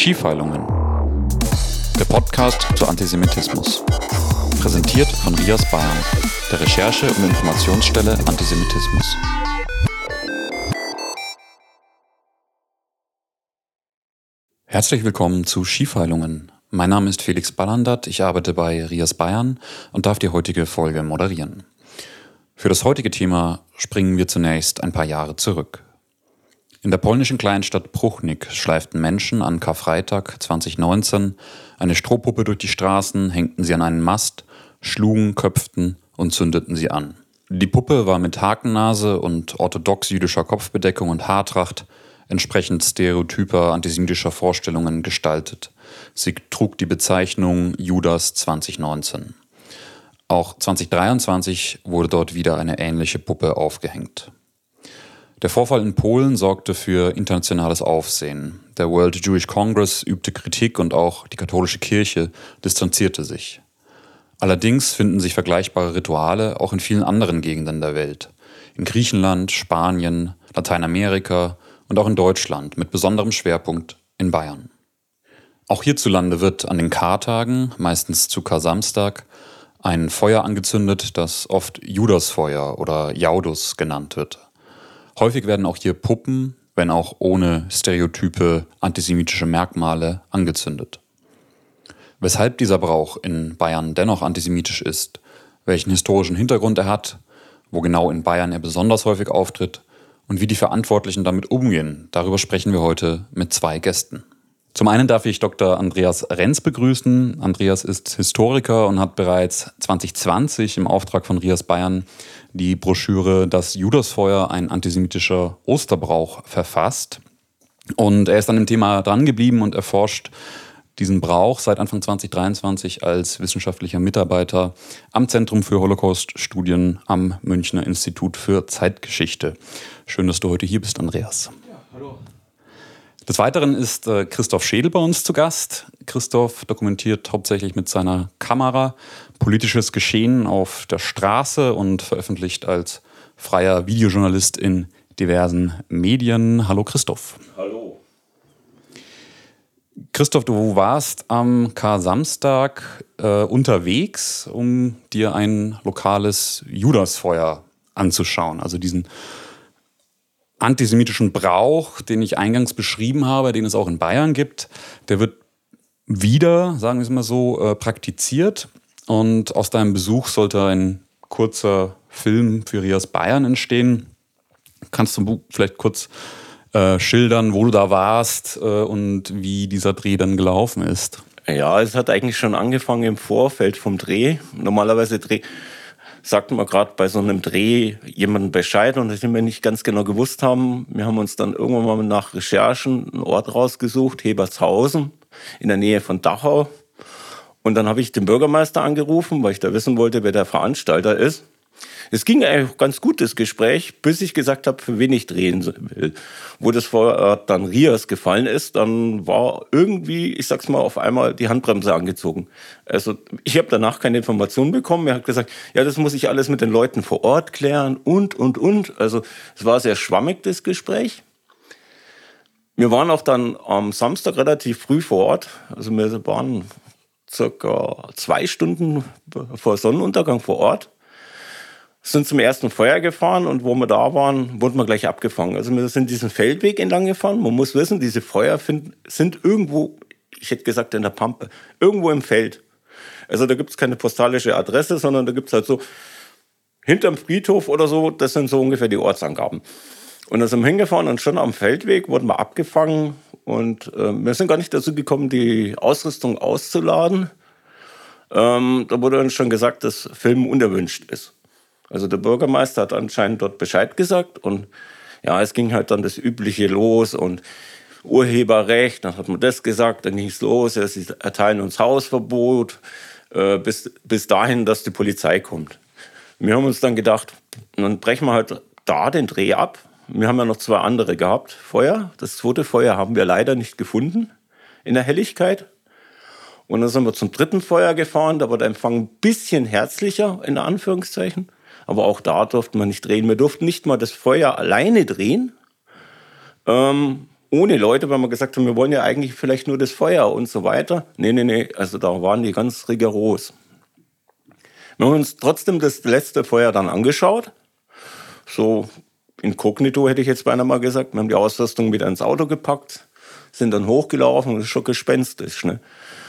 Skifeilungen. Der Podcast zu Antisemitismus. Präsentiert von Rias Bayern, der Recherche- und Informationsstelle Antisemitismus. Herzlich willkommen zu Skifeilungen. Mein Name ist Felix Ballandert, ich arbeite bei Rias Bayern und darf die heutige Folge moderieren. Für das heutige Thema springen wir zunächst ein paar Jahre zurück. In der polnischen Kleinstadt Pruchnik schleiften Menschen an Karfreitag 2019 eine Strohpuppe durch die Straßen, hängten sie an einen Mast, schlugen, köpften und zündeten sie an. Die Puppe war mit Hakennase und orthodox-jüdischer Kopfbedeckung und Haartracht entsprechend stereotyper antisemitischer Vorstellungen gestaltet. Sie trug die Bezeichnung Judas 2019. Auch 2023 wurde dort wieder eine ähnliche Puppe aufgehängt. Der Vorfall in Polen sorgte für internationales Aufsehen. Der World Jewish Congress übte Kritik und auch die katholische Kirche distanzierte sich. Allerdings finden sich vergleichbare Rituale auch in vielen anderen Gegenden der Welt. In Griechenland, Spanien, Lateinamerika und auch in Deutschland mit besonderem Schwerpunkt in Bayern. Auch hierzulande wird an den Kartagen, meistens zu Kar-Samstag, ein Feuer angezündet, das oft Judasfeuer oder Jaudus genannt wird. Häufig werden auch hier Puppen, wenn auch ohne stereotype antisemitische Merkmale, angezündet. Weshalb dieser Brauch in Bayern dennoch antisemitisch ist, welchen historischen Hintergrund er hat, wo genau in Bayern er besonders häufig auftritt und wie die Verantwortlichen damit umgehen, darüber sprechen wir heute mit zwei Gästen. Zum einen darf ich Dr. Andreas Renz begrüßen. Andreas ist Historiker und hat bereits 2020 im Auftrag von Rias Bayern die Broschüre Das Judasfeuer, ein antisemitischer Osterbrauch verfasst. Und er ist an dem Thema drangeblieben und erforscht diesen Brauch seit Anfang 2023 als wissenschaftlicher Mitarbeiter am Zentrum für Holocaust-Studien am Münchner Institut für Zeitgeschichte. Schön, dass du heute hier bist, Andreas. Des Weiteren ist äh, Christoph Schädel bei uns zu Gast. Christoph dokumentiert hauptsächlich mit seiner Kamera politisches Geschehen auf der Straße und veröffentlicht als freier Videojournalist in diversen Medien. Hallo Christoph. Hallo. Christoph, du warst am Kar-Samstag äh, unterwegs, um dir ein lokales Judasfeuer anzuschauen, also diesen antisemitischen Brauch, den ich eingangs beschrieben habe, den es auch in Bayern gibt, der wird wieder, sagen wir es mal so, äh, praktiziert. Und aus deinem Besuch sollte ein kurzer Film für Rias Bayern entstehen. Kannst du vielleicht kurz äh, schildern, wo du da warst äh, und wie dieser Dreh dann gelaufen ist? Ja, es hat eigentlich schon angefangen im Vorfeld vom Dreh. Normalerweise Dreh sagt man gerade bei so einem Dreh jemandem Bescheid und das wir nicht ganz genau gewusst haben. Wir haben uns dann irgendwann mal nach Recherchen einen Ort rausgesucht, Hebertshausen, in der Nähe von Dachau. Und dann habe ich den Bürgermeister angerufen, weil ich da wissen wollte, wer der Veranstalter ist. Es ging eigentlich ganz gut, das Gespräch, bis ich gesagt habe, für wen ich drehen will. Wo das vor dann Rias gefallen ist, dann war irgendwie, ich sag's mal, auf einmal die Handbremse angezogen. Also ich habe danach keine Informationen bekommen. Er hat gesagt, ja, das muss ich alles mit den Leuten vor Ort klären und, und, und. Also es war sehr schwammig, das Gespräch. Wir waren auch dann am Samstag relativ früh vor Ort. Also wir waren circa zwei Stunden vor Sonnenuntergang vor Ort sind zum ersten Feuer gefahren und wo wir da waren, wurden wir gleich abgefangen. Also wir sind diesen Feldweg entlang gefahren. Man muss wissen, diese Feuer sind irgendwo, ich hätte gesagt in der Pampe, irgendwo im Feld. Also da gibt es keine postalische Adresse, sondern da gibt es halt so hinterm Friedhof oder so, das sind so ungefähr die Ortsangaben. Und dann sind wir hingefahren und schon am Feldweg wurden wir abgefangen und äh, wir sind gar nicht dazu gekommen, die Ausrüstung auszuladen. Ähm, da wurde uns schon gesagt, dass Filmen unerwünscht ist. Also der Bürgermeister hat anscheinend dort Bescheid gesagt und ja, es ging halt dann das Übliche los und Urheberrecht, dann hat man das gesagt, dann ging es los, sie erteilen uns Hausverbot, äh, bis, bis dahin, dass die Polizei kommt. Wir haben uns dann gedacht, dann brechen wir halt da den Dreh ab. Wir haben ja noch zwei andere gehabt, Feuer. Das zweite Feuer haben wir leider nicht gefunden in der Helligkeit. Und dann sind wir zum dritten Feuer gefahren, da war der Empfang ein bisschen herzlicher, in Anführungszeichen. Aber auch da durfte man nicht drehen. Wir durften nicht mal das Feuer alleine drehen. Ähm, ohne Leute, weil wir gesagt haben, wir wollen ja eigentlich vielleicht nur das Feuer und so weiter. Nee, nee, nee, also da waren die ganz rigoros. Wir haben uns trotzdem das letzte Feuer dann angeschaut. So inkognito hätte ich jetzt beinahe mal gesagt. Wir haben die Ausrüstung wieder ins Auto gepackt, sind dann hochgelaufen und ist schon gespenstisch. Ne?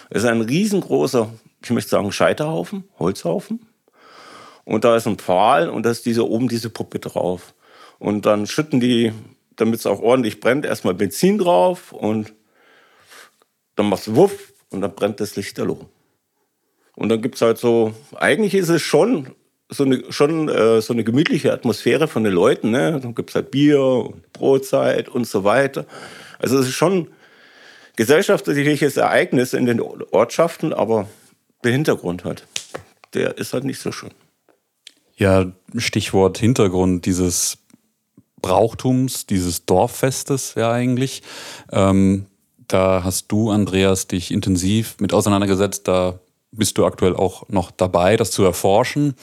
Es ist ein riesengroßer, ich möchte sagen, Scheiterhaufen, Holzhaufen. Und da ist ein Pfahl und da ist diese, oben diese Puppe drauf. Und dann schütten die, damit es auch ordentlich brennt, erstmal Benzin drauf und dann machst du Wuff und dann brennt das Lichterloh. Und dann gibt es halt so, eigentlich ist es schon so eine, schon, äh, so eine gemütliche Atmosphäre von den Leuten. Ne? Dann gibt es halt Bier und Brotzeit und so weiter. Also es ist schon gesellschaftliches Ereignis in den Ortschaften, aber der Hintergrund halt, der ist halt nicht so schön. Ja, Stichwort Hintergrund dieses Brauchtums, dieses Dorffestes ja eigentlich. Ähm, da hast du, Andreas, dich intensiv mit auseinandergesetzt. Da bist du aktuell auch noch dabei, das zu erforschen.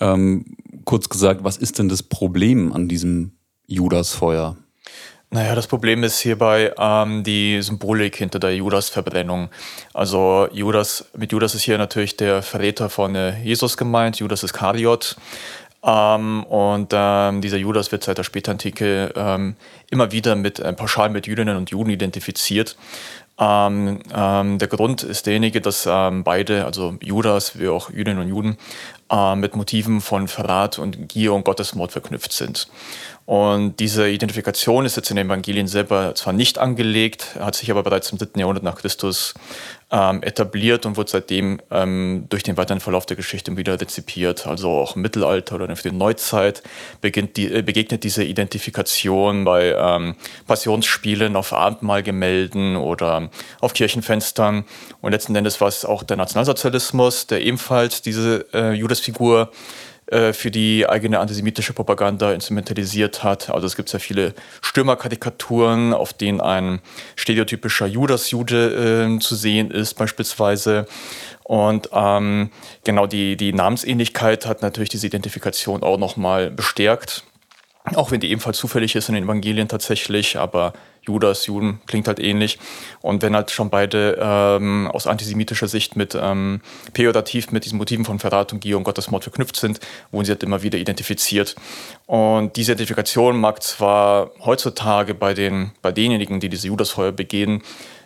Ähm, kurz gesagt, was ist denn das Problem an diesem Judasfeuer? Naja, das Problem ist hierbei ähm, die Symbolik hinter der Judas-Verbrennung. Also Judas, mit Judas ist hier natürlich der Verräter von äh, Jesus gemeint, Judas Iskariot. Ähm, und ähm, dieser Judas wird seit der Spätantike ähm, immer wieder mit äh, pauschal mit Jüdinnen und Juden identifiziert. Ähm, ähm, der Grund ist derjenige, dass ähm, beide, also Judas wie auch Jüdinnen und Juden, äh, mit Motiven von Verrat und Gier und Gottesmord verknüpft sind. Und diese Identifikation ist jetzt in den Evangelien selber zwar nicht angelegt, hat sich aber bereits im dritten Jahrhundert nach Christus ähm, etabliert und wurde seitdem ähm, durch den weiteren Verlauf der Geschichte wieder rezipiert. Also auch im Mittelalter oder in der Neuzeit beginnt die, äh, begegnet diese Identifikation bei ähm, Passionsspielen auf Abendmahlgemälden oder auf Kirchenfenstern. Und letzten Endes war es auch der Nationalsozialismus, der ebenfalls diese äh, Judasfigur äh, für die eigene antisemitische Propaganda instrumentalisiert hat. Also es gibt sehr viele Stürmerkarikaturen, auf denen ein stereotypischer Judas-Jude äh, zu sehen ist beispielsweise. Und ähm, genau die, die Namensähnlichkeit hat natürlich diese Identifikation auch nochmal bestärkt. Auch wenn die ebenfalls zufällig ist in den Evangelien tatsächlich, aber Judas, Juden klingt halt ähnlich. Und wenn halt schon beide ähm, aus antisemitischer Sicht mit ähm, pejorativ mit diesen Motiven von Verrat und Gier und Gottesmord verknüpft sind, wurden sie halt immer wieder identifiziert. Und diese Identifikation mag zwar heutzutage bei, den, bei denjenigen, die diese Judasfeuer begehen,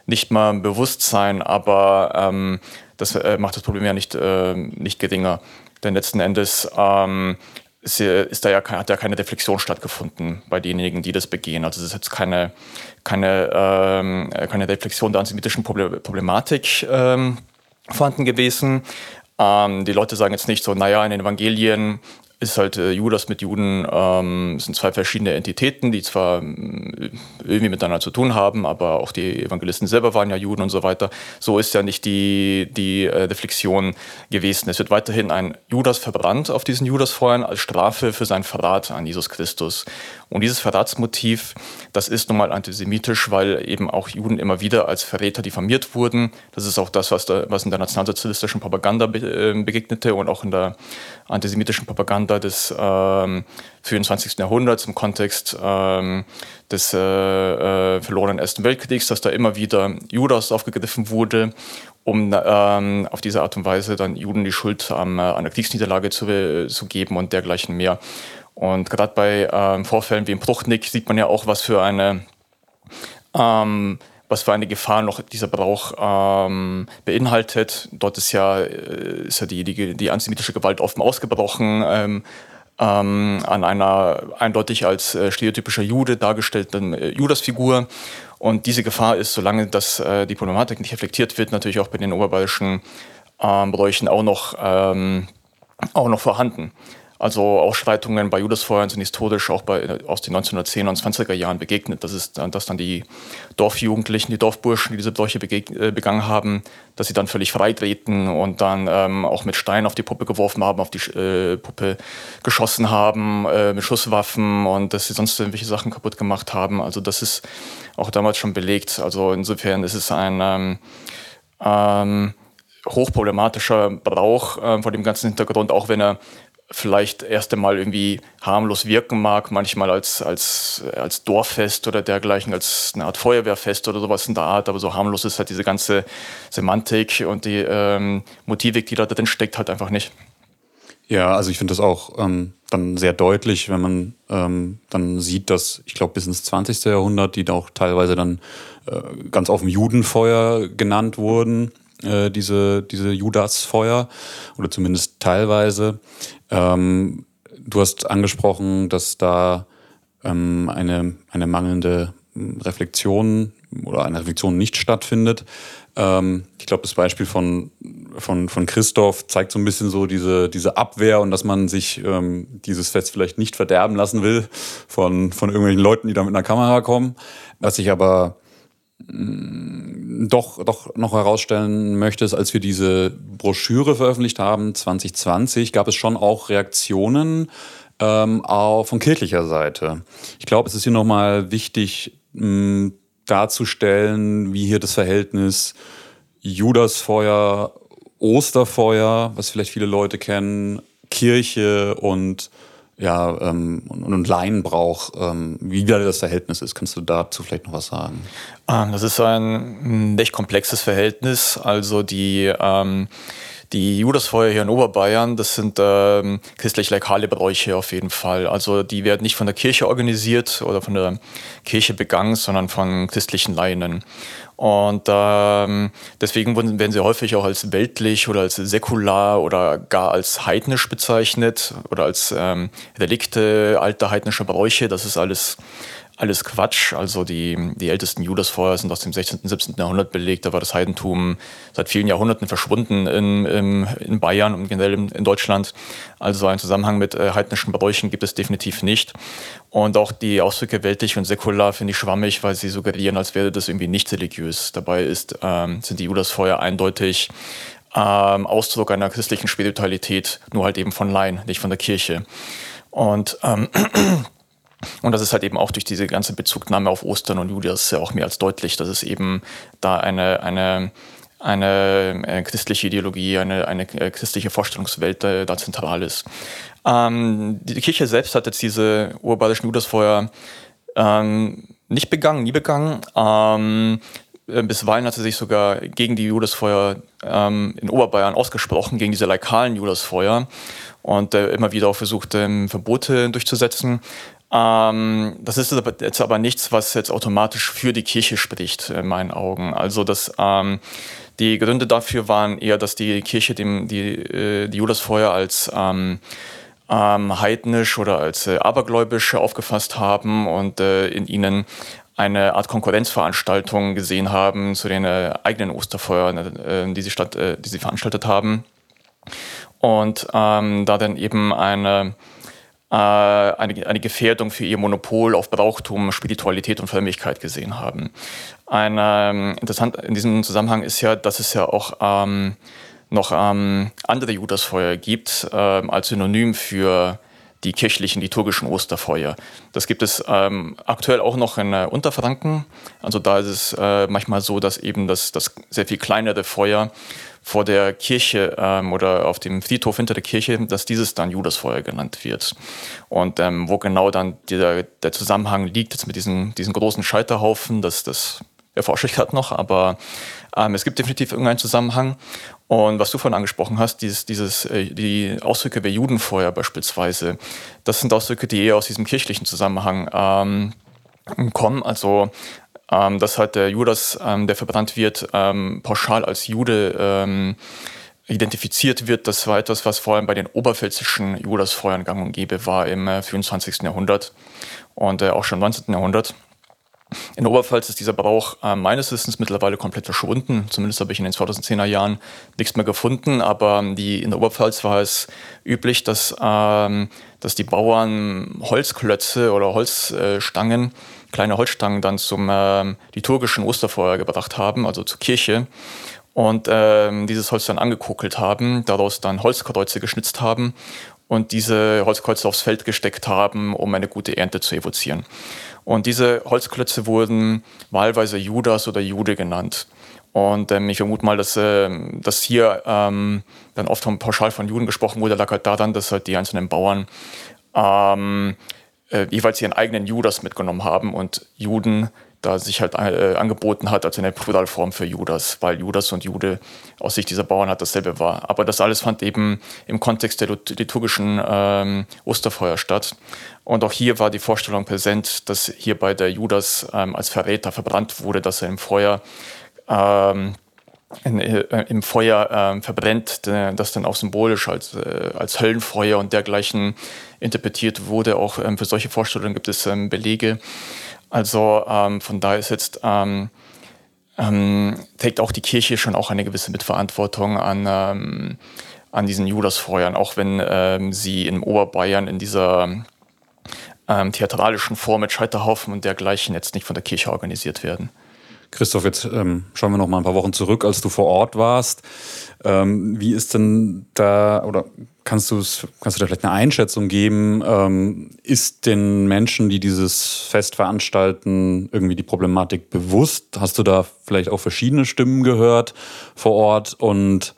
nicht mal bewusst sein, aber ähm, das äh, macht das Problem ja nicht, äh, nicht geringer. Denn letzten Endes ähm, ist, ist da ja, hat ja keine Reflexion stattgefunden bei denjenigen, die das begehen. Also es ist jetzt keine, keine, ähm, keine Reflexion der antisemitischen Problematik ähm, vorhanden gewesen. Ähm, die Leute sagen jetzt nicht so, naja, in den Evangelien ist halt äh, Judas mit Juden ähm, sind zwei verschiedene Entitäten, die zwar äh, irgendwie miteinander zu tun haben, aber auch die Evangelisten selber waren ja Juden und so weiter. So ist ja nicht die, die äh, Reflexion gewesen. Es wird weiterhin ein Judas verbrannt auf diesen Judasfeuern als Strafe für seinen Verrat an Jesus Christus. Und dieses Verratsmotiv, das ist nun mal antisemitisch, weil eben auch Juden immer wieder als Verräter diffamiert wurden. Das ist auch das, was, da, was in der nationalsozialistischen Propaganda be, äh, begegnete und auch in der antisemitischen Propaganda des ähm, 24. Jahrhunderts im Kontext ähm, des äh, äh, verlorenen Ersten Weltkriegs, dass da immer wieder Judas aufgegriffen wurde, um ähm, auf diese Art und Weise dann Juden die Schuld am, äh, an der Kriegsniederlage zu, äh, zu geben und dergleichen mehr. Und gerade bei ähm, Vorfällen wie im Bruchnick sieht man ja auch, was für eine, ähm, was für eine Gefahr noch dieser Brauch ähm, beinhaltet. Dort ist ja, äh, ist ja die, die, die antisemitische Gewalt offen ausgebrochen. Ähm, ähm, an einer eindeutig als äh, stereotypischer Jude dargestellten äh, Judasfigur. Und diese Gefahr ist, solange das, äh, die Problematik nicht reflektiert wird, natürlich auch bei den oberbayerischen ähm, Bräuchen auch noch, ähm, auch noch vorhanden. Also Ausschreitungen bei Judasfeuern sind historisch auch bei, aus den 1910er und 20er Jahren begegnet. Das ist, dass dann die Dorfjugendlichen, die Dorfburschen, die diese Bräuche äh, begangen haben, dass sie dann völlig freitreten und dann ähm, auch mit Steinen auf die Puppe geworfen haben, auf die äh, Puppe geschossen haben, äh, mit Schusswaffen und dass sie sonst irgendwelche Sachen kaputt gemacht haben. Also das ist auch damals schon belegt. Also insofern ist es ein ähm, ähm, hochproblematischer Brauch äh, vor dem ganzen Hintergrund, auch wenn er vielleicht erst einmal irgendwie harmlos wirken mag, manchmal als, als, als Dorffest oder dergleichen, als eine Art Feuerwehrfest oder sowas in der Art, aber so harmlos ist halt diese ganze Semantik und die ähm, Motivik, die da drin steckt, halt einfach nicht. Ja, also ich finde das auch ähm, dann sehr deutlich, wenn man ähm, dann sieht, dass ich glaube bis ins 20. Jahrhundert, die da auch teilweise dann äh, ganz dem Judenfeuer genannt wurden, äh, diese, diese Judasfeuer oder zumindest teilweise. Ähm, du hast angesprochen, dass da ähm, eine, eine mangelnde Reflexion oder eine Reflexion nicht stattfindet. Ähm, ich glaube, das Beispiel von, von, von Christoph zeigt so ein bisschen so diese, diese Abwehr und dass man sich ähm, dieses Fest vielleicht nicht verderben lassen will von, von irgendwelchen Leuten, die da mit einer Kamera kommen. Was ich aber doch, doch noch herausstellen möchte, ist, als wir diese Broschüre veröffentlicht haben, 2020, gab es schon auch Reaktionen ähm, auch von kirchlicher Seite. Ich glaube, es ist hier nochmal wichtig, mh, darzustellen, wie hier das Verhältnis Judasfeuer, Osterfeuer, was vielleicht viele Leute kennen, Kirche und ja, ähm, und, und Laienbrauch, ähm, wie wieder das Verhältnis ist. Kannst du dazu vielleicht noch was sagen? Ähm, das ist ein recht komplexes Verhältnis. Also die ähm, die Judasfeuer hier in Oberbayern, das sind ähm, christlich-laikale Bräuche auf jeden Fall. Also die werden nicht von der Kirche organisiert oder von der Kirche begangen, sondern von christlichen Laien. Und ähm, deswegen werden sie häufig auch als weltlich oder als säkular oder gar als heidnisch bezeichnet oder als ähm, Relikte alter heidnischer Bräuche. Das ist alles alles Quatsch. Also die, die ältesten Judasfeuer sind aus dem 16., und 17. Jahrhundert belegt. Da war das Heidentum seit vielen Jahrhunderten verschwunden in, in, in Bayern und generell in, in, Deutschland. Also einen Zusammenhang mit äh, heidnischen Bräuchen gibt es definitiv nicht. Und auch die Ausdrücke weltlich und säkular finde ich schwammig, weil sie suggerieren, als wäre das irgendwie nicht religiös. Dabei ist, ähm, sind die Judasfeuer eindeutig ähm, Ausdruck einer christlichen Spiritualität, nur halt eben von Laien, nicht von der Kirche. Und ähm, Und das ist halt eben auch durch diese ganze Bezugnahme auf Ostern und Julius ja auch mehr als deutlich, dass es eben da eine, eine, eine äh, christliche Ideologie, eine, eine äh, christliche Vorstellungswelt äh, da zentral ist. Ähm, die Kirche selbst hat jetzt diese urbayerischen Judasfeuer ähm, nicht begangen, nie begangen. Ähm, äh, bisweilen hat sie sich sogar gegen die Judasfeuer ähm, in Oberbayern ausgesprochen, gegen diese laikalen Judasfeuer und äh, immer wieder auch versucht, ähm, Verbote durchzusetzen. Ähm, das ist jetzt aber nichts, was jetzt automatisch für die Kirche spricht, in meinen Augen. Also das, ähm, die Gründe dafür waren eher, dass die Kirche dem, die, äh, die Judasfeuer als ähm, ähm, heidnisch oder als äh, abergläubisch aufgefasst haben und äh, in ihnen eine Art Konkurrenzveranstaltung gesehen haben zu den äh, eigenen Osterfeuern, äh, die, sie statt, äh, die sie veranstaltet haben. Und ähm, da dann eben eine eine, eine Gefährdung für ihr Monopol auf Brauchtum, Spiritualität und Frömmigkeit gesehen haben. Ein, ähm, interessant in diesem Zusammenhang ist ja, dass es ja auch ähm, noch ähm, andere Judasfeuer gibt ähm, als Synonym für die kirchlichen liturgischen Osterfeuer. Das gibt es ähm, aktuell auch noch in äh, Unterfranken. Also da ist es äh, manchmal so, dass eben das, das sehr viel kleinere Feuer vor der Kirche ähm, oder auf dem Friedhof hinter der Kirche, dass dieses dann Judasfeuer genannt wird. Und ähm, wo genau dann der, der Zusammenhang liegt jetzt mit diesen, diesen großen Scheiterhaufen, das, das erforsche ich gerade noch, aber ähm, es gibt definitiv irgendeinen Zusammenhang. Und was du vorhin angesprochen hast, dieses, dieses, äh, die Ausdrücke wie Judenfeuer beispielsweise, das sind Ausdrücke, die eher aus diesem kirchlichen Zusammenhang ähm, kommen. Also ähm, dass halt der Judas, ähm, der verbrannt wird, ähm, pauschal als Jude ähm, identifiziert wird. Das war etwas, was vor allem bei den oberpfälzischen Judasfeuern gang und gäbe war im äh, 24. Jahrhundert und äh, auch schon im 19. Jahrhundert. In Oberpfalz ist dieser Brauch äh, meines Wissens mittlerweile komplett verschwunden. Zumindest habe ich in den 2010er Jahren nichts mehr gefunden. Aber die, in der Oberpfalz war es üblich, dass, ähm, dass die Bauern Holzklötze oder Holzstangen kleine Holzstangen dann zum äh, liturgischen Osterfeuer gebracht haben, also zur Kirche. Und ähm, dieses Holz dann angekokelt haben, daraus dann Holzkreuze geschnitzt haben und diese Holzkreuze aufs Feld gesteckt haben, um eine gute Ernte zu evozieren. Und diese Holzklötze wurden wahlweise Judas oder Jude genannt. Und ähm, ich vermute mal, dass, äh, dass hier ähm, dann oft von pauschal von Juden gesprochen wurde, lag halt daran, dass halt die einzelnen Bauern ähm, äh, jeweils ihren eigenen Judas mitgenommen haben und Juden da sich halt äh, angeboten hat als eine Pluralform für Judas, weil Judas und Jude aus Sicht dieser Bauern halt dasselbe war. Aber das alles fand eben im Kontext der liturgischen ähm, Osterfeuer statt. Und auch hier war die Vorstellung präsent, dass hier bei der Judas ähm, als Verräter verbrannt wurde, dass er im Feuer ähm, in, äh, im Feuer äh, verbrennt, das dann auch symbolisch als, äh, als Höllenfeuer und dergleichen interpretiert wurde. Auch ähm, für solche Vorstellungen gibt es ähm, Belege. Also ähm, von daher ist jetzt ähm, ähm, trägt auch die Kirche schon auch eine gewisse Mitverantwortung an, ähm, an diesen Judasfeuern, auch wenn ähm, sie in Oberbayern in dieser ähm, theatralischen Form mit Scheiterhaufen und dergleichen jetzt nicht von der Kirche organisiert werden. Christoph, jetzt ähm, schauen wir noch mal ein paar Wochen zurück, als du vor Ort warst. Ähm, wie ist denn da, oder kannst du, kannst du da vielleicht eine Einschätzung geben? Ähm, ist den Menschen, die dieses Fest veranstalten, irgendwie die Problematik bewusst? Hast du da vielleicht auch verschiedene Stimmen gehört vor Ort? Und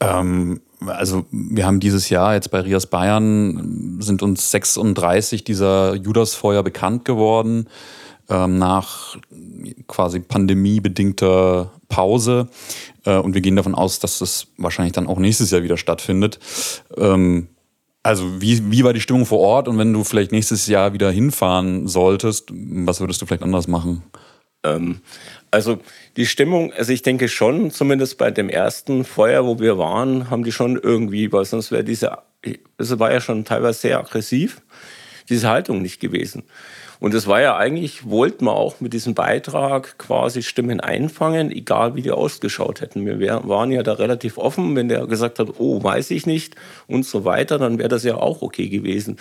ähm, also wir haben dieses Jahr jetzt bei Rias Bayern sind uns 36 dieser Judasfeuer bekannt geworden ähm, nach quasi pandemiebedingter Pause. Äh, und wir gehen davon aus, dass das wahrscheinlich dann auch nächstes Jahr wieder stattfindet. Ähm, also wie, wie war die Stimmung vor Ort und wenn du vielleicht nächstes Jahr wieder hinfahren solltest, was würdest du vielleicht anders machen? Ähm, also die Stimmung, also ich denke schon, zumindest bei dem ersten Feuer, wo wir waren, haben die schon irgendwie, weil sonst wäre diese, es war ja schon teilweise sehr aggressiv, diese Haltung nicht gewesen. Und es war ja eigentlich, wollten wir auch mit diesem Beitrag quasi Stimmen einfangen, egal wie die ausgeschaut hätten. Wir waren ja da relativ offen, wenn der gesagt hat, oh, weiß ich nicht und so weiter, dann wäre das ja auch okay gewesen.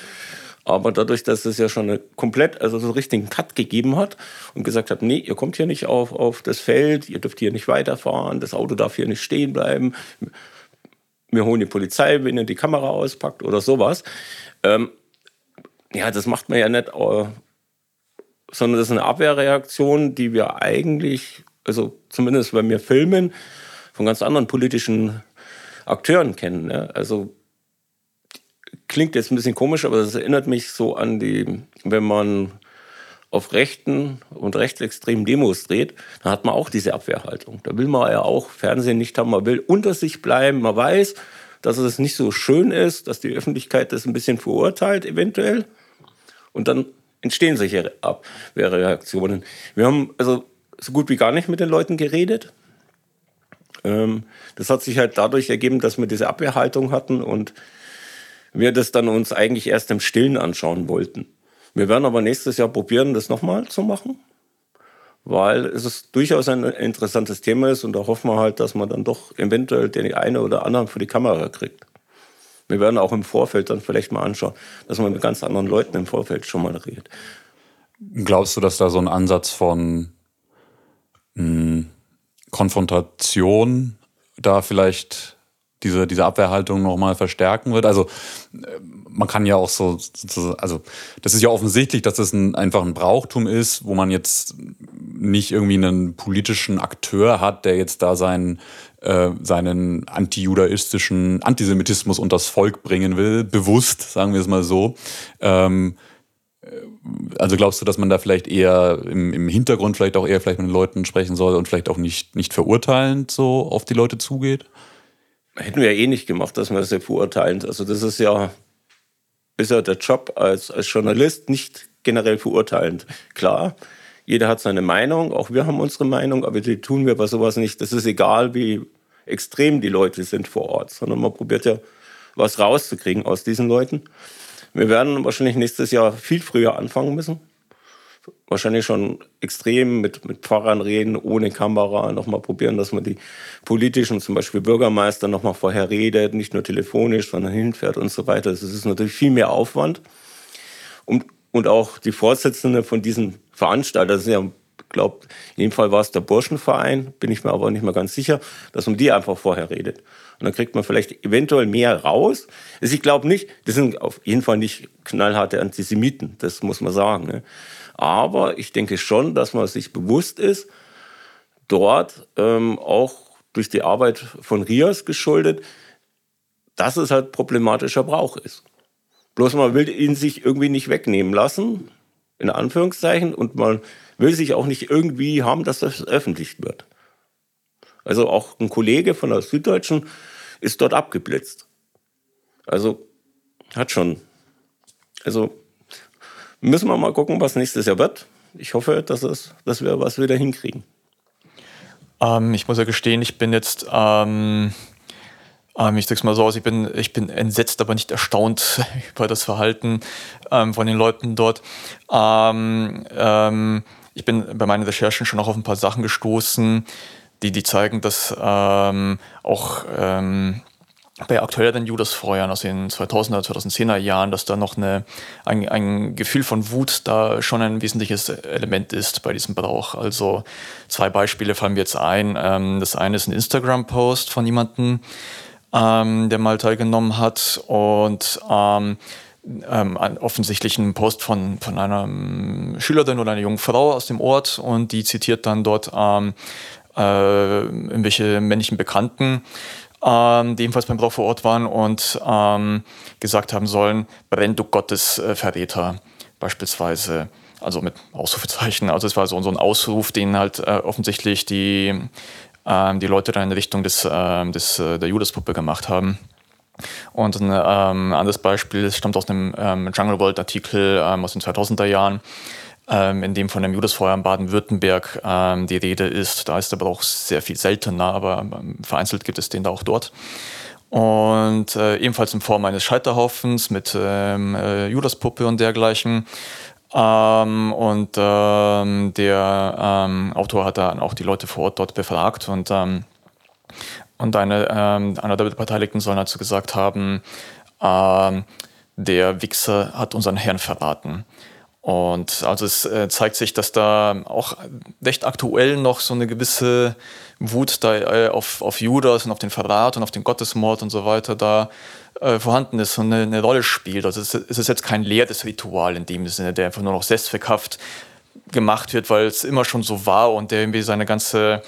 Aber dadurch, dass es ja schon eine komplett, also so einen richtigen Cut gegeben hat und gesagt hat, nee, ihr kommt hier nicht auf, auf das Feld, ihr dürft hier nicht weiterfahren, das Auto darf hier nicht stehen bleiben, wir holen die Polizei, wenn ihr die Kamera auspackt oder sowas. Ähm, ja, das macht man ja nicht äh, sondern das ist eine Abwehrreaktion, die wir eigentlich, also zumindest wenn wir filmen, von ganz anderen politischen Akteuren kennen. Ne? Also klingt jetzt ein bisschen komisch, aber das erinnert mich so an die, wenn man auf rechten und rechtsextremen Demos dreht, dann hat man auch diese Abwehrhaltung. Da will man ja auch Fernsehen nicht haben, man will unter sich bleiben, man weiß, dass es nicht so schön ist, dass die Öffentlichkeit das ein bisschen verurteilt eventuell. Und dann entstehen solche Abwehrreaktionen. Wir haben also so gut wie gar nicht mit den Leuten geredet. Ähm, das hat sich halt dadurch ergeben, dass wir diese Abwehrhaltung hatten und wir das dann uns eigentlich erst im Stillen anschauen wollten. Wir werden aber nächstes Jahr probieren, das nochmal zu machen, weil es durchaus ein interessantes Thema ist und da hoffen wir halt, dass man dann doch eventuell den einen oder anderen für die Kamera kriegt. Wir werden auch im Vorfeld dann vielleicht mal anschauen, dass man mit ganz anderen Leuten im Vorfeld schon mal redet. Glaubst du, dass da so ein Ansatz von mh, hm, Konfrontation da vielleicht diese, diese Abwehrhaltung nochmal verstärken wird? Also äh, man kann ja auch so, also das ist ja offensichtlich, dass das ein, einfach ein Brauchtum ist, wo man jetzt nicht irgendwie einen politischen Akteur hat, der jetzt da seinen äh, seinen antijudaistischen Antisemitismus unters Volk bringen will, bewusst, sagen wir es mal so. Ähm, äh, also glaubst du, dass man da vielleicht eher im, im, Hintergrund vielleicht auch eher vielleicht mit den Leuten sprechen soll und vielleicht auch nicht, nicht verurteilend so auf die Leute zugeht? Hätten wir ja eh nicht gemacht, dass wir das ja verurteilend. Also das ist ja, ist ja der Job als, als Journalist nicht generell verurteilend. Klar, jeder hat seine Meinung, auch wir haben unsere Meinung, aber die tun wir bei sowas nicht. Das ist egal, wie extrem die Leute sind vor Ort, sondern man probiert ja was rauszukriegen aus diesen Leuten. Wir werden wahrscheinlich nächstes Jahr viel früher anfangen müssen. Wahrscheinlich schon extrem mit, mit Pfarrern reden, ohne Kamera, nochmal probieren, dass man die politischen, zum Beispiel Bürgermeister, nochmal vorher redet, nicht nur telefonisch, sondern hinfährt und so weiter. Das ist natürlich viel mehr Aufwand. Und, und auch die Vorsitzende von diesen Veranstaltern, das sind ja glaube, in dem Fall war es der Burschenverein, bin ich mir aber nicht mehr ganz sicher, dass man die einfach vorher redet. Und dann kriegt man vielleicht eventuell mehr raus. Also ich glaube nicht, das sind auf jeden Fall nicht knallharte Antisemiten, das muss man sagen. Ne? Aber ich denke schon, dass man sich bewusst ist, dort ähm, auch durch die Arbeit von Rias geschuldet, dass es halt problematischer Brauch ist. Bloß man will ihn sich irgendwie nicht wegnehmen lassen, in Anführungszeichen, und man will sich auch nicht irgendwie haben, dass das öffentlich wird. Also auch ein Kollege von der Süddeutschen ist dort abgeblitzt. Also hat schon. Also müssen wir mal gucken, was nächstes Jahr wird. Ich hoffe, dass, es, dass wir was wieder hinkriegen. Ähm, ich muss ja gestehen, ich bin jetzt, ähm, ähm, ich sag's mal so aus, ich bin, ich bin entsetzt, aber nicht erstaunt über das Verhalten ähm, von den Leuten dort. Ähm, ähm, ich bin bei meinen Recherchen schon auch auf ein paar Sachen gestoßen, die, die zeigen, dass auch bei aktuelleren Judas-Feuern aus den 2000er, 2010er Jahren, dass da noch eine, ein, ein Gefühl von Wut da schon ein wesentliches Element ist bei diesem Brauch. Also zwei Beispiele fallen mir jetzt ein. Ähm, das eine ist ein Instagram-Post von jemandem, ähm, der mal teilgenommen hat und ähm, ähm, einen Post von, von einer Schülerin oder einer jungen Frau aus dem Ort und die zitiert dann dort ähm, äh, irgendwelche männlichen Bekannten ähm, die ebenfalls beim Brauch vor Ort waren und ähm, gesagt haben sollen, brenn du Gottes äh, Verräter beispielsweise. Also mit Ausrufezeichen. Also es war so, so ein Ausruf, den halt äh, offensichtlich die, äh, die Leute dann in Richtung des, ähm, des, äh, der Judaspuppe gemacht haben. Und ein ähm, anderes Beispiel, das stammt aus einem ähm, Jungle World Artikel ähm, aus den 2000er Jahren ähm, in dem von dem Judasfeuer in Baden-Württemberg ähm, die Rede ist. Da ist aber auch sehr viel seltener, aber ähm, vereinzelt gibt es den da auch dort. Und äh, ebenfalls in Form eines Scheiterhaufens mit ähm, äh, Judaspuppe und dergleichen. Ähm, und ähm, der ähm, Autor hat dann auch die Leute vor Ort dort befragt und, ähm, und eine, einer der Beteiligten soll dazu gesagt haben, der Wichser hat unseren Herrn verraten. Und also es äh, zeigt sich, dass da auch recht aktuell noch so eine gewisse Wut da äh, auf, auf Judas und auf den Verrat und auf den Gottesmord und so weiter da äh, vorhanden ist und eine, eine, Rolle spielt. Also es, ist jetzt kein leeres Ritual in dem Sinne, der einfach nur noch selbstzweckhaft gemacht wird, weil es immer schon so war und der irgendwie seine ganze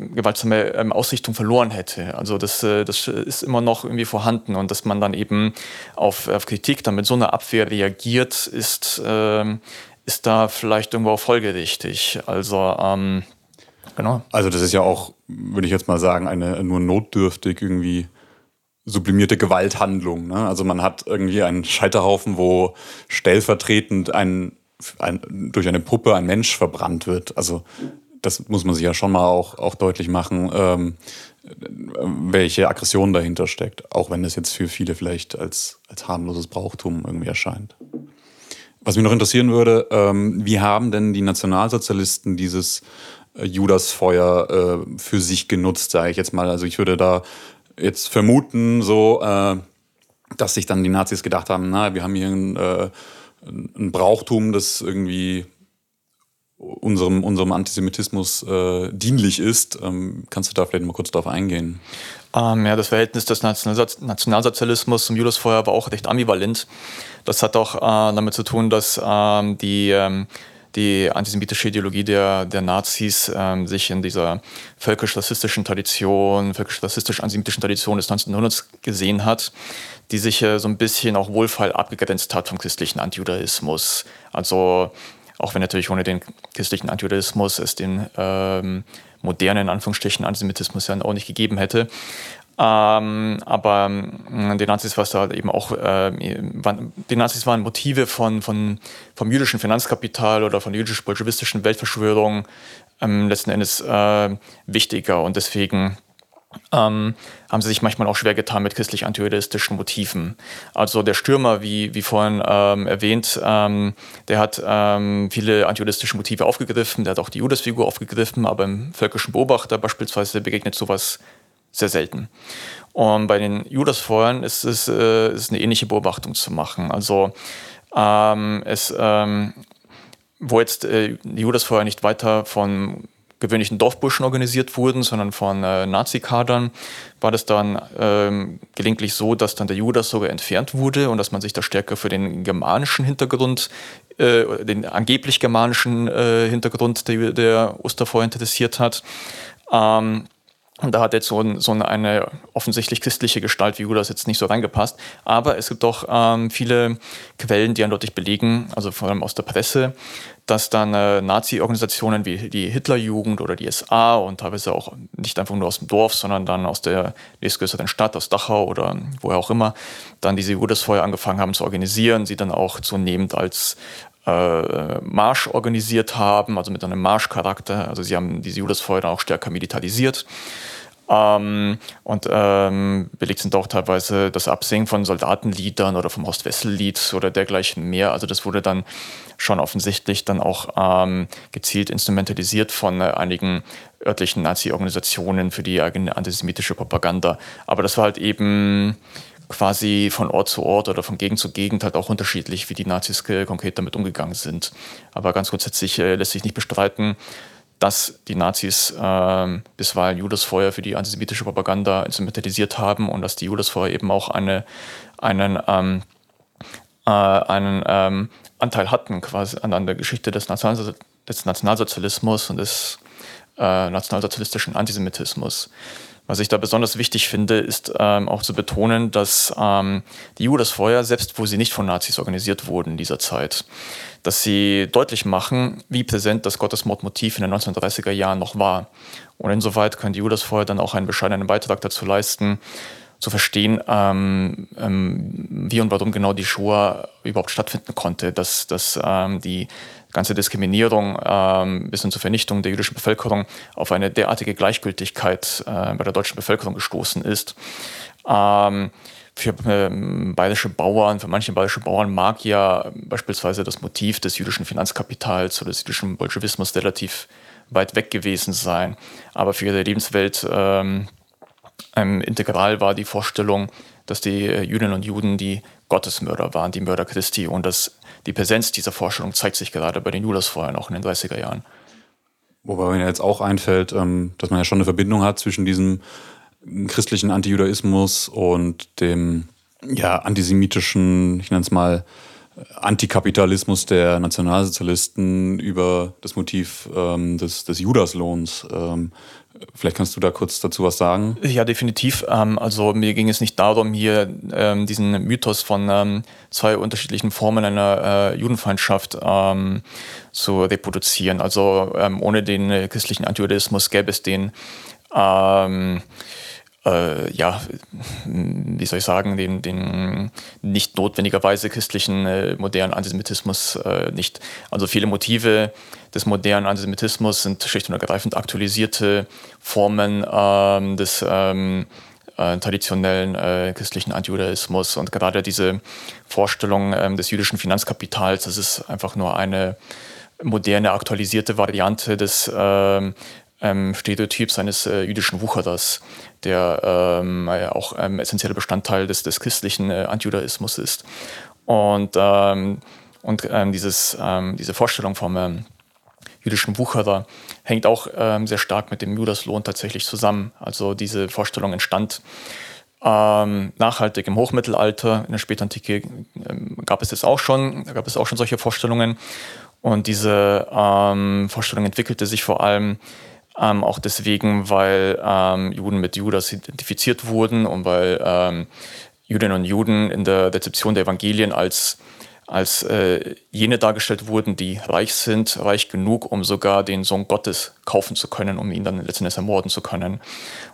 gewaltsame ähm, Ausrichtung verloren hätte. Also das, äh, das ist immer noch irgendwie vorhanden und dass man dann eben auf, auf Kritik dann mit so einer Abwehr reagiert, ist, ähm, ist da vielleicht irgendwo auch folgerichtig. Also ähm, genau. Also das ist ja auch, würde ich jetzt mal sagen, eine nur notdürftig irgendwie sublimierte Gewalthandlung. Ne? Also man hat irgendwie einen Scheiterhaufen, wo stellvertretend ein, ein, durch eine Puppe ein Mensch verbrannt wird. Also das muss man sich ja schon mal auch, auch deutlich machen, ähm, welche Aggression dahinter steckt, auch wenn es jetzt für viele vielleicht als, als harmloses Brauchtum irgendwie erscheint. Was mich noch interessieren würde, ähm, wie haben denn die Nationalsozialisten dieses äh, Judasfeuer äh, für sich genutzt, sage ich jetzt mal. Also ich würde da jetzt vermuten, so, äh, dass sich dann die Nazis gedacht haben, na, wir haben hier ein, äh, ein Brauchtum, das irgendwie unserem, unserem Antisemitismus äh, dienlich ist. Ähm, kannst du da vielleicht mal kurz darauf eingehen? Ähm, ja, das Verhältnis des Nationalsozialismus zum Judasfeuer war auch recht ambivalent. Das hat auch äh, damit zu tun, dass ähm, die, ähm, die antisemitische Ideologie der, der Nazis ähm, sich in dieser völkisch-rassistischen Tradition, völkisch-rassistisch-antisemitischen Tradition des 1900 gesehen hat, die sich äh, so ein bisschen auch wohlfeil abgegrenzt hat vom christlichen Antijudaismus. Also auch wenn natürlich ohne den christlichen Antijudaismus es den ähm, modernen, Anführungsstrichen, Antisemitismus ja auch nicht gegeben hätte. Ähm, aber äh, den Nazis war da eben auch, äh, waren, die Nazis waren Motive von, von, vom jüdischen Finanzkapital oder von jüdisch-bolschewistischen Weltverschwörung ähm, letzten Endes äh, wichtiger und deswegen ähm, haben sie sich manchmal auch schwer getan mit christlich-antijudaistischen Motiven. Also der Stürmer, wie, wie vorhin ähm, erwähnt, ähm, der hat ähm, viele antijudistische Motive aufgegriffen, der hat auch die Judasfigur aufgegriffen, aber im völkischen Beobachter beispielsweise begegnet sowas sehr selten. Und bei den Judasfeuern ist es äh, ist eine ähnliche Beobachtung zu machen. Also ähm, es, ähm, wo jetzt äh, die Judasfeuer nicht weiter von gewöhnlichen Dorfburschen organisiert wurden, sondern von äh, Nazi-Kadern, war das dann ähm, gelegentlich so, dass dann der Judas sogar entfernt wurde und dass man sich da stärker für den germanischen Hintergrund, äh, den angeblich germanischen äh, Hintergrund der, der Osterfeuer interessiert hat. Ähm, und da hat jetzt so, ein, so, eine offensichtlich christliche Gestalt wie Judas jetzt nicht so reingepasst. Aber es gibt auch ähm, viele Quellen, die eindeutig belegen, also vor allem aus der Presse, dass dann äh, Nazi-Organisationen wie die Hitlerjugend oder die SA und teilweise auch nicht einfach nur aus dem Dorf, sondern dann aus der nächstgrößeren Stadt, aus Dachau oder woher auch immer, dann diese Judasfeuer angefangen haben zu organisieren, sie dann auch zunehmend als äh, Marsch organisiert haben, also mit einem Marschcharakter. Also sie haben diese Judasfeuer auch stärker militarisiert. Ähm, und ähm, belegt sind auch teilweise das Absingen von Soldatenliedern oder vom Ost-Wessel-Lied oder dergleichen mehr. Also das wurde dann schon offensichtlich dann auch ähm, gezielt instrumentalisiert von äh, einigen örtlichen Nazi-Organisationen für die eigene antisemitische Propaganda. Aber das war halt eben quasi von Ort zu Ort oder von Gegend zu Gegend halt auch unterschiedlich, wie die Nazis konkret damit umgegangen sind. Aber ganz grundsätzlich äh, lässt sich nicht bestreiten, dass die Nazis äh, bisweilen Judasfeuer für die antisemitische Propaganda instrumentalisiert haben und dass die Judasfeuer eben auch eine, einen, ähm, äh, einen ähm, Anteil hatten quasi an, an der Geschichte des, National des Nationalsozialismus und des äh, nationalsozialistischen Antisemitismus. Was ich da besonders wichtig finde, ist ähm, auch zu betonen, dass ähm, die Judasfeuer, selbst wo sie nicht von Nazis organisiert wurden in dieser Zeit, dass sie deutlich machen, wie präsent das Gottesmordmotiv in den 1930er Jahren noch war. Und insoweit können die Judasfeuer dann auch einen bescheidenen Beitrag dazu leisten, zu verstehen, ähm, ähm, wie und warum genau die Shoah überhaupt stattfinden konnte, dass, dass ähm, die ganze Diskriminierung ähm, bis hin zur Vernichtung der jüdischen Bevölkerung auf eine derartige Gleichgültigkeit äh, bei der deutschen Bevölkerung gestoßen ist. Ähm, für ähm, bayerische Bauern, für manche bayerische Bauern mag ja beispielsweise das Motiv des jüdischen Finanzkapitals oder des jüdischen Bolschewismus relativ weit weg gewesen sein. Aber für ihre Lebenswelt ähm, integral war die Vorstellung, dass die Jüdinnen und Juden die Gottesmörder waren, die Mörder Christi und dass die Präsenz dieser Vorstellung zeigt sich gerade bei den Judasfeuern auch in den 30er Jahren. Wobei mir jetzt auch einfällt, ähm, dass man ja schon eine Verbindung hat zwischen diesem christlichen Antijudaismus und dem ja, antisemitischen, ich nenne es mal, Antikapitalismus der Nationalsozialisten über das Motiv ähm, des, des Judaslohns. Ähm, Vielleicht kannst du da kurz dazu was sagen. Ja, definitiv. Ähm, also mir ging es nicht darum, hier ähm, diesen Mythos von ähm, zwei unterschiedlichen Formen einer äh, Judenfeindschaft zu reproduzieren. Also ohne den äh, christlichen Antijudaismus gäbe es den äh, ja, wie soll ich sagen, den, den nicht notwendigerweise christlichen äh, modernen Antisemitismus äh, nicht. Also viele Motive des modernen Antisemitismus sind schlicht und ergreifend aktualisierte Formen ähm, des ähm, äh, traditionellen äh, christlichen Antijudaismus und gerade diese Vorstellung ähm, des jüdischen Finanzkapitals, das ist einfach nur eine moderne, aktualisierte Variante des ähm, ähm, Stereotyps eines äh, jüdischen Wucherers, der ähm, ja auch ein essentieller Bestandteil des, des christlichen äh, Antijudaismus ist. Und, ähm, und ähm, dieses, ähm, diese Vorstellung vom ähm, jüdischen Wucherer hängt auch ähm, sehr stark mit dem Judaslohn tatsächlich zusammen. Also diese Vorstellung entstand ähm, nachhaltig im Hochmittelalter, in der Spätantike ähm, gab es das auch schon, da gab es auch schon solche Vorstellungen. Und diese ähm, Vorstellung entwickelte sich vor allem ähm, auch deswegen, weil ähm, Juden mit Judas identifiziert wurden und weil ähm, Jüdinnen und Juden in der Rezeption der Evangelien als, als äh, jene dargestellt wurden, die reich sind, reich genug, um sogar den Sohn Gottes kaufen zu können, um ihn dann letztendlich ermorden zu können.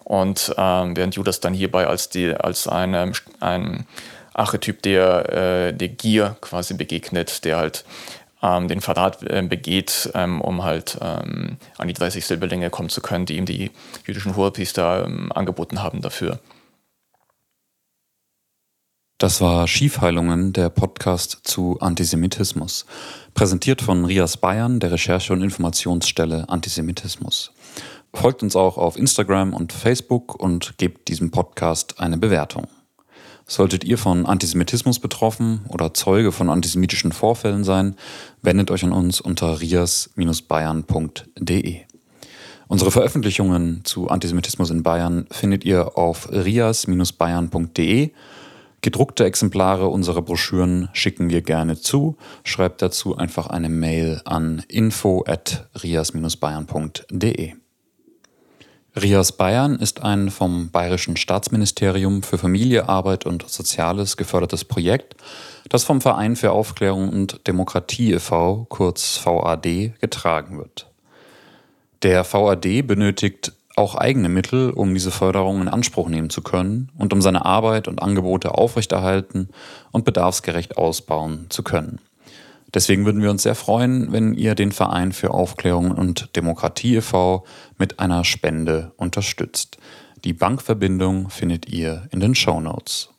Und ähm, während Judas dann hierbei als, die, als eine, ein Archetyp der, äh, der Gier quasi begegnet, der halt ähm, den Verrat äh, begeht, ähm, um halt ähm, an die 30 Silberlinge kommen zu können, die ihm die jüdischen Hohepriester ähm, angeboten haben dafür. Das war Schiefheilungen, der Podcast zu Antisemitismus. Präsentiert von Rias Bayern, der Recherche- und Informationsstelle Antisemitismus. Folgt uns auch auf Instagram und Facebook und gebt diesem Podcast eine Bewertung. Solltet ihr von Antisemitismus betroffen oder Zeuge von antisemitischen Vorfällen sein, wendet euch an uns unter rias-bayern.de. Unsere Veröffentlichungen zu Antisemitismus in Bayern findet ihr auf rias-bayern.de. Gedruckte Exemplare unserer Broschüren schicken wir gerne zu. Schreibt dazu einfach eine Mail an info@rias-bayern.de. Rias Bayern ist ein vom Bayerischen Staatsministerium für Familie, Arbeit und Soziales gefördertes Projekt, das vom Verein für Aufklärung und Demokratie e.V., kurz VAD, getragen wird. Der VAD benötigt auch eigene Mittel, um diese Förderung in Anspruch nehmen zu können und um seine Arbeit und Angebote aufrechterhalten und bedarfsgerecht ausbauen zu können. Deswegen würden wir uns sehr freuen, wenn ihr den Verein für Aufklärung und Demokratie e.V. mit einer Spende unterstützt. Die Bankverbindung findet ihr in den Show Notes.